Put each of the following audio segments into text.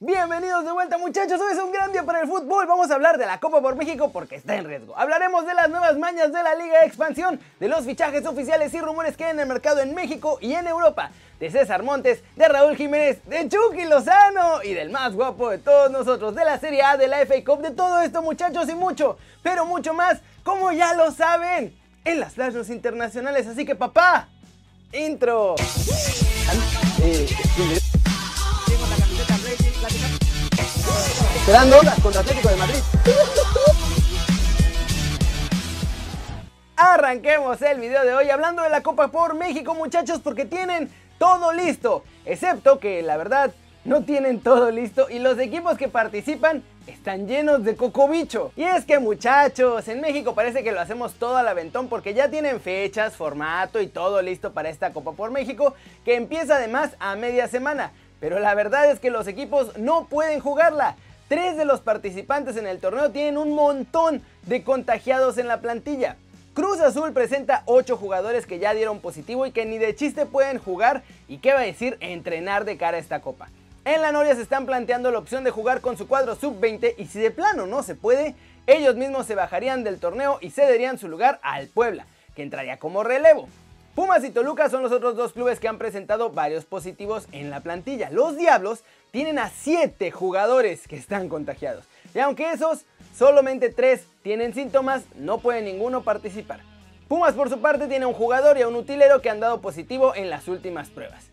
Bienvenidos de vuelta muchachos, hoy es un gran día para el fútbol, vamos a hablar de la Copa por México porque está en riesgo. Hablaremos de las nuevas mañas de la Liga de Expansión, de los fichajes oficiales y rumores que hay en el mercado en México y en Europa, de César Montes, de Raúl Jiménez, de Chucky Lozano y del más guapo de todos nosotros, de la Serie A, de la FA Cup, de todo esto muchachos y mucho, pero mucho más, como ya lo saben, en las flashes internacionales, así que papá, intro. Eh, Esperando contra Atlético de Madrid. Arranquemos el video de hoy hablando de la Copa por México muchachos porque tienen todo listo. Excepto que la verdad no tienen todo listo y los equipos que participan están llenos de cocobicho. Y es que muchachos, en México parece que lo hacemos todo al aventón porque ya tienen fechas, formato y todo listo para esta Copa por México que empieza además a media semana. Pero la verdad es que los equipos no pueden jugarla. Tres de los participantes en el torneo tienen un montón de contagiados en la plantilla. Cruz Azul presenta 8 jugadores que ya dieron positivo y que ni de chiste pueden jugar y qué va a decir entrenar de cara a esta copa. En la Noria se están planteando la opción de jugar con su cuadro sub-20 y si de plano no se puede, ellos mismos se bajarían del torneo y cederían su lugar al Puebla, que entraría como relevo. Pumas y Toluca son los otros dos clubes que han presentado varios positivos en la plantilla. Los Diablos tienen a 7 jugadores que están contagiados. Y aunque esos solamente 3 tienen síntomas, no puede ninguno participar. Pumas por su parte tiene un jugador y a un utilero que han dado positivo en las últimas pruebas.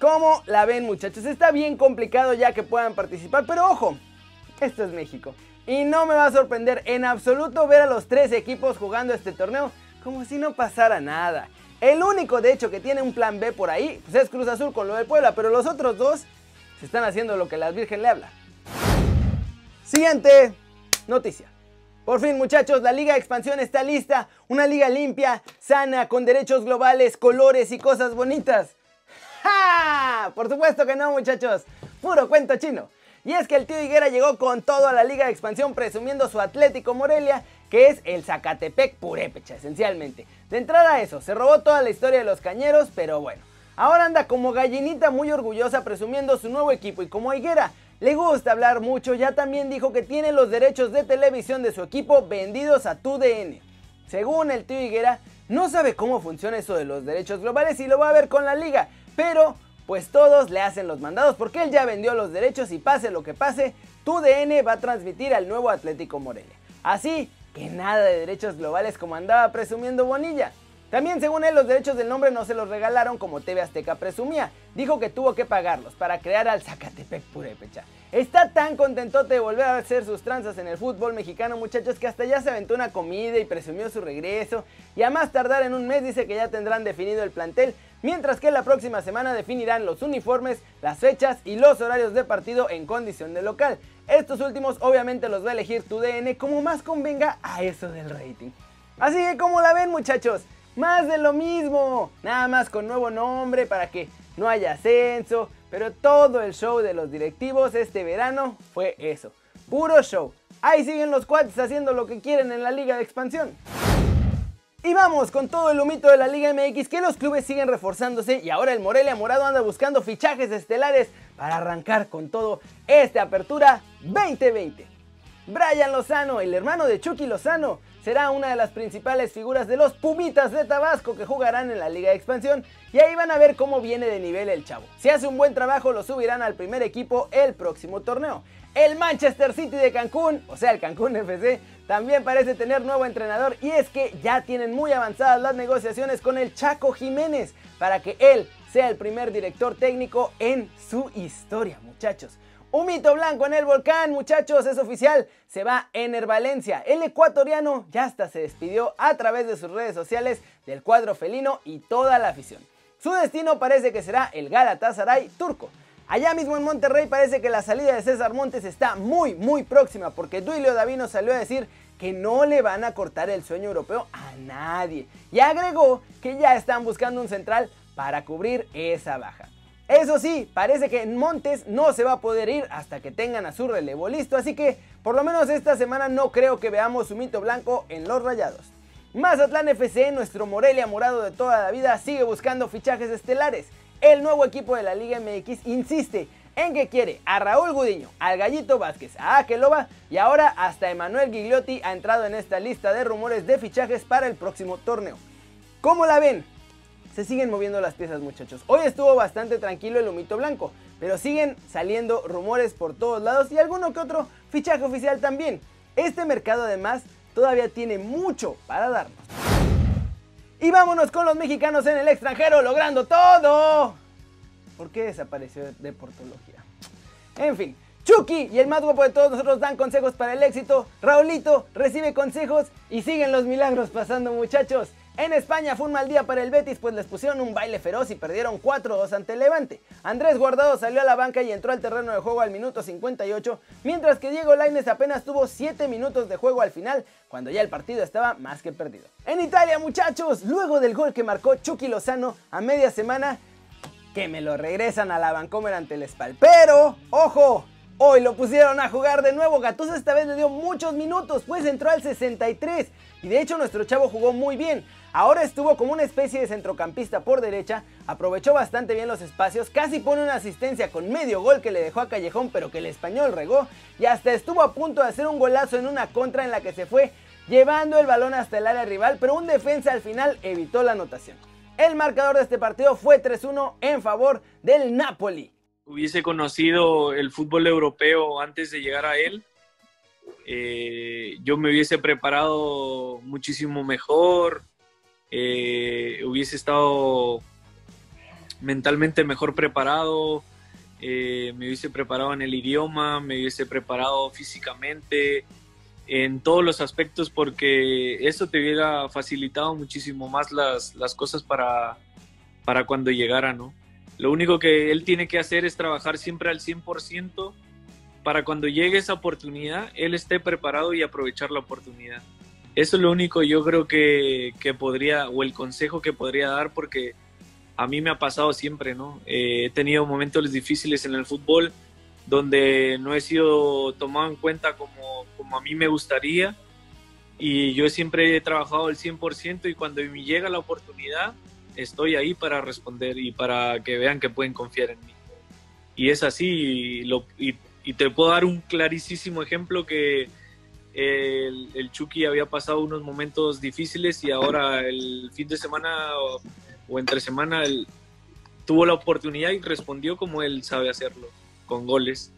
¿Cómo la ven muchachos? Está bien complicado ya que puedan participar, pero ojo, esto es México. Y no me va a sorprender en absoluto ver a los tres equipos jugando este torneo como si no pasara nada. El único, de hecho, que tiene un plan B por ahí, pues es Cruz Azul con lo de Puebla, pero los otros dos se están haciendo lo que la Virgen le habla. Siguiente noticia. Por fin muchachos, la Liga de Expansión está lista. Una liga limpia, sana, con derechos globales, colores y cosas bonitas. ¡Ja! Por supuesto que no muchachos. Puro cuento chino. Y es que el tío Higuera llegó con todo a la Liga de Expansión presumiendo su Atlético Morelia que es el Zacatepec Purépecha, esencialmente. De entrada eso, se robó toda la historia de los cañeros, pero bueno. Ahora anda como gallinita muy orgullosa presumiendo su nuevo equipo y como Higuera le gusta hablar mucho, ya también dijo que tiene los derechos de televisión de su equipo vendidos a TUDN. Según el tío Higuera, no sabe cómo funciona eso de los derechos globales y lo va a ver con la liga, pero pues todos le hacen los mandados porque él ya vendió los derechos y pase lo que pase, TUDN va a transmitir al nuevo Atlético Morelia. Así que nada de derechos globales como andaba presumiendo Bonilla. También según él los derechos del nombre no se los regalaron como TV Azteca presumía. Dijo que tuvo que pagarlos para crear al Zacatepec Purépecha. Está tan contentote de volver a hacer sus tranzas en el fútbol mexicano muchachos que hasta ya se aventó una comida y presumió su regreso. Y a más tardar en un mes dice que ya tendrán definido el plantel. Mientras que la próxima semana definirán los uniformes, las fechas y los horarios de partido en condición de local. Estos últimos obviamente los va a elegir tu DN como más convenga a eso del rating. Así que como la ven muchachos, más de lo mismo, nada más con nuevo nombre para que no haya ascenso, pero todo el show de los directivos este verano fue eso, puro show. Ahí siguen los cuates haciendo lo que quieren en la liga de expansión. Y vamos con todo el humito de la Liga MX que los clubes siguen reforzándose y ahora el Morelia Morado anda buscando fichajes estelares para arrancar con todo esta apertura 2020. Brian Lozano, el hermano de Chucky Lozano, será una de las principales figuras de los Pumitas de Tabasco que jugarán en la Liga de Expansión y ahí van a ver cómo viene de nivel el chavo. Si hace un buen trabajo lo subirán al primer equipo el próximo torneo. El Manchester City de Cancún, o sea el Cancún FC, también parece tener nuevo entrenador y es que ya tienen muy avanzadas las negociaciones con el Chaco Jiménez para que él sea el primer director técnico en su historia, muchachos. Un mito blanco en el volcán, muchachos, es oficial. Se va Ener Valencia. El ecuatoriano ya hasta se despidió a través de sus redes sociales del cuadro felino y toda la afición. Su destino parece que será el Galatasaray turco. Allá mismo en Monterrey parece que la salida de César Montes está muy muy próxima porque Duilio Davino salió a decir que no le van a cortar el sueño europeo a nadie y agregó que ya están buscando un central para cubrir esa baja. Eso sí, parece que Montes no se va a poder ir hasta que tengan a su relevo listo, así que por lo menos esta semana no creo que veamos un mito blanco en los rayados. Mazatlán FC, nuestro Morelia morado de toda la vida, sigue buscando fichajes estelares. El nuevo equipo de la Liga MX insiste en que quiere a Raúl Gudiño, al Gallito Vázquez, a Akeloba y ahora hasta Emanuel Gigliotti ha entrado en esta lista de rumores de fichajes para el próximo torneo. ¿Cómo la ven? Se siguen moviendo las piezas muchachos. Hoy estuvo bastante tranquilo el humito blanco, pero siguen saliendo rumores por todos lados y alguno que otro fichaje oficial también. Este mercado además todavía tiene mucho para darnos. Y vámonos con los mexicanos en el extranjero logrando todo. ¿Por qué desapareció de Portología? En fin, Chucky y el más guapo de todos nosotros dan consejos para el éxito. Raulito recibe consejos y siguen los milagros pasando muchachos. En España fue un mal día para el Betis, pues les pusieron un baile feroz y perdieron 4-2 ante el Levante. Andrés Guardado salió a la banca y entró al terreno de juego al minuto 58, mientras que Diego Lainez apenas tuvo 7 minutos de juego al final, cuando ya el partido estaba más que perdido. En Italia, muchachos, luego del gol que marcó Chucky Lozano a media semana, que me lo regresan a la Vancomer ante el Spal. Pero, ojo, Hoy lo pusieron a jugar de nuevo, Gattuso esta vez le dio muchos minutos, pues entró al 63 y de hecho nuestro chavo jugó muy bien. Ahora estuvo como una especie de centrocampista por derecha, aprovechó bastante bien los espacios, casi pone una asistencia con medio gol que le dejó a Callejón pero que el español regó y hasta estuvo a punto de hacer un golazo en una contra en la que se fue llevando el balón hasta el área rival, pero un defensa al final evitó la anotación. El marcador de este partido fue 3-1 en favor del Napoli hubiese conocido el fútbol europeo antes de llegar a él, eh, yo me hubiese preparado muchísimo mejor, eh, hubiese estado mentalmente mejor preparado, eh, me hubiese preparado en el idioma, me hubiese preparado físicamente, en todos los aspectos, porque eso te hubiera facilitado muchísimo más las, las cosas para, para cuando llegara, ¿no? Lo único que él tiene que hacer es trabajar siempre al 100% para cuando llegue esa oportunidad, él esté preparado y aprovechar la oportunidad. Eso es lo único yo creo que, podría, o el consejo que podría dar, porque a mí me ha pasado siempre, ¿no? Eh, he tenido momentos difíciles en el fútbol donde no he sido tomado en cuenta como, como a mí me gustaría y yo siempre he trabajado al 100% y cuando me llega la oportunidad, estoy ahí para responder y para que vean que pueden confiar en mí. Y es así, y, te puedo dar un clarísimo ejemplo que el, el, Chucky había pasado unos momentos difíciles y ahora el fin de semana o, entre semana tuvo la oportunidad y respondió como él sabe hacerlo, con goles.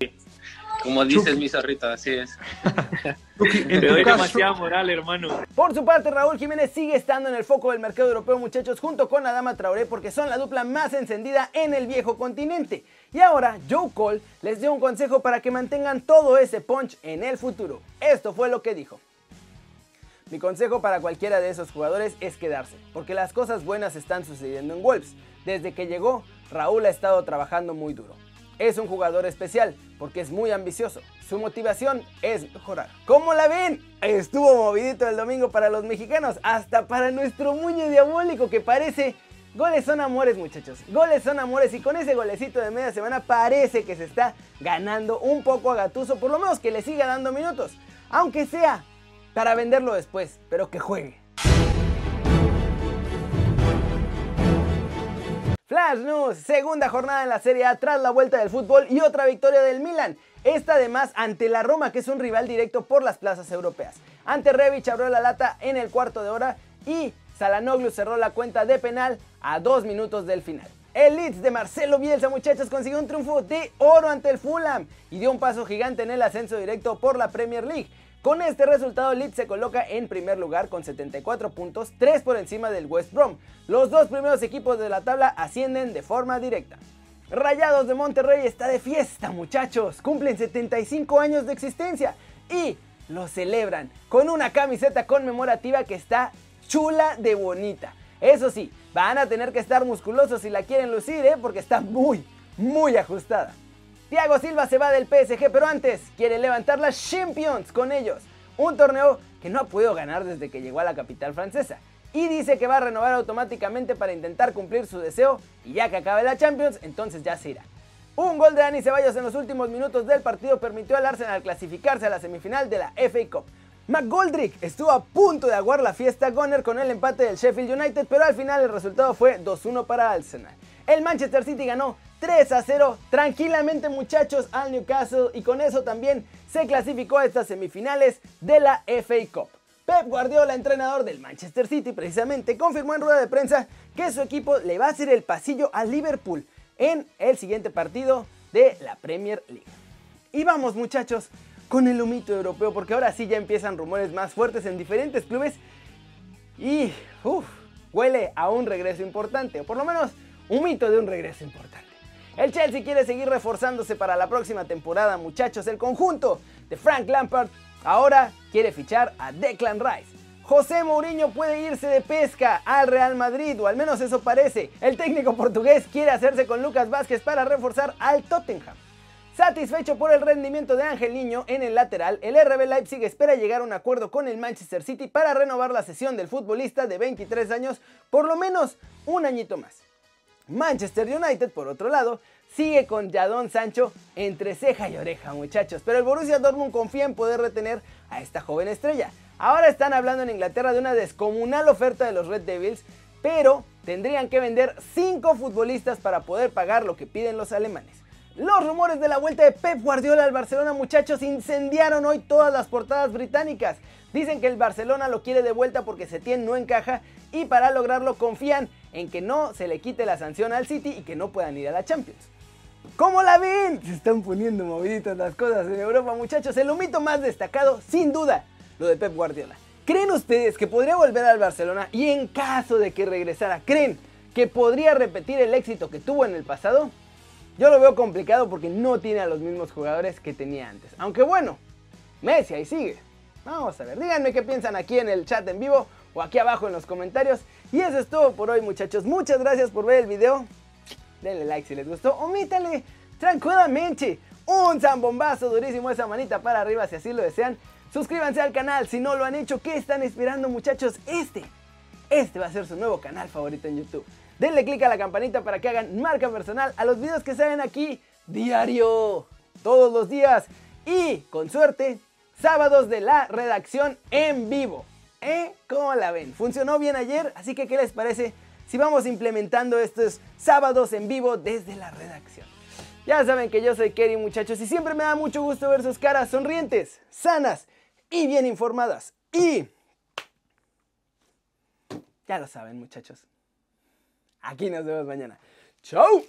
Como dices, mi zorrito, así es. Te doy demasiada moral, hermano. Por su parte, Raúl Jiménez sigue estando en el foco del mercado europeo, muchachos, junto con Adama Traoré, porque son la dupla más encendida en el viejo continente. Y ahora, Joe Cole les dio un consejo para que mantengan todo ese punch en el futuro. Esto fue lo que dijo. Mi consejo para cualquiera de esos jugadores es quedarse, porque las cosas buenas están sucediendo en Wolves. Desde que llegó, Raúl ha estado trabajando muy duro. Es un jugador especial porque es muy ambicioso. Su motivación es mejorar. ¿Cómo la ven? Estuvo movidito el domingo para los mexicanos, hasta para nuestro muñe diabólico que parece... Goles son amores muchachos, goles son amores y con ese golecito de media semana parece que se está ganando un poco a Gatuso, por lo menos que le siga dando minutos, aunque sea para venderlo después, pero que juegue. Flash News, segunda jornada en la Serie A tras la vuelta del fútbol y otra victoria del Milan. Esta además ante la Roma, que es un rival directo por las plazas europeas. Ante Revich abrió la lata en el cuarto de hora y Salanoglu cerró la cuenta de penal a dos minutos del final. El Leeds de Marcelo Bielsa, muchachos, consiguió un triunfo de oro ante el Fulham y dio un paso gigante en el ascenso directo por la Premier League. Con este resultado, Leeds se coloca en primer lugar con 74 puntos, 3 por encima del West Brom. Los dos primeros equipos de la tabla ascienden de forma directa. Rayados de Monterrey está de fiesta, muchachos. Cumplen 75 años de existencia y lo celebran con una camiseta conmemorativa que está chula de bonita. Eso sí, van a tener que estar musculosos si la quieren lucir, ¿eh? porque está muy, muy ajustada. Thiago Silva se va del PSG, pero antes quiere levantar las Champions con ellos. Un torneo que no ha podido ganar desde que llegó a la capital francesa. Y dice que va a renovar automáticamente para intentar cumplir su deseo y ya que acabe la Champions, entonces ya se irá. Un gol de Dani Ceballos en los últimos minutos del partido permitió al Arsenal clasificarse a la semifinal de la FA Cup. McGoldrick estuvo a punto de aguar la fiesta Goner con el empate del Sheffield United, pero al final el resultado fue 2-1 para Arsenal. El Manchester City ganó 3 a 0 tranquilamente muchachos al Newcastle y con eso también se clasificó a estas semifinales de la FA Cup. Pep Guardiola, entrenador del Manchester City, precisamente confirmó en rueda de prensa que su equipo le va a hacer el pasillo al Liverpool en el siguiente partido de la Premier League. Y vamos muchachos con el humito europeo porque ahora sí ya empiezan rumores más fuertes en diferentes clubes y huele a un regreso importante, o por lo menos un mito de un regreso importante. El Chelsea quiere seguir reforzándose para la próxima temporada, muchachos. El conjunto de Frank Lampard ahora quiere fichar a Declan Rice. José Mourinho puede irse de pesca al Real Madrid, o al menos eso parece. El técnico portugués quiere hacerse con Lucas Vázquez para reforzar al Tottenham. Satisfecho por el rendimiento de Ángel Niño en el lateral, el RB Leipzig espera llegar a un acuerdo con el Manchester City para renovar la sesión del futbolista de 23 años por lo menos un añito más. Manchester United, por otro lado, sigue con Jadon Sancho entre ceja y oreja, muchachos, pero el Borussia Dortmund confía en poder retener a esta joven estrella. Ahora están hablando en Inglaterra de una descomunal oferta de los Red Devils, pero tendrían que vender 5 futbolistas para poder pagar lo que piden los alemanes. Los rumores de la vuelta de Pep Guardiola al Barcelona, muchachos, incendiaron hoy todas las portadas británicas. Dicen que el Barcelona lo quiere de vuelta porque Setién no encaja y para lograrlo confían en que no se le quite la sanción al City y que no puedan ir a la Champions. ¿Cómo la ven? Se están poniendo moviditas las cosas en Europa, muchachos. El humito más destacado, sin duda, lo de Pep Guardiola. ¿Creen ustedes que podría volver al Barcelona y en caso de que regresara, creen que podría repetir el éxito que tuvo en el pasado? Yo lo veo complicado porque no tiene a los mismos jugadores que tenía antes. Aunque bueno, Messi ahí sigue. Vamos a ver, díganme qué piensan aquí en el chat en vivo o aquí abajo en los comentarios. Y eso es todo por hoy muchachos. Muchas gracias por ver el video. Denle like si les gustó. Omítale tranquilamente un zambombazo durísimo esa manita para arriba si así lo desean. Suscríbanse al canal si no lo han hecho. ¿Qué están esperando muchachos? Este, este va a ser su nuevo canal favorito en YouTube. Denle click a la campanita para que hagan marca personal a los videos que salen aquí diario, todos los días y con suerte sábados de la redacción en vivo. ¿Eh? ¿Cómo la ven? Funcionó bien ayer, así que ¿qué les parece si vamos implementando estos sábados en vivo desde la redacción? Ya saben que yo soy Kerry muchachos y siempre me da mucho gusto ver sus caras sonrientes, sanas y bien informadas. Y... Ya lo saben muchachos. Aquí nos vemos mañana. ¡Chao!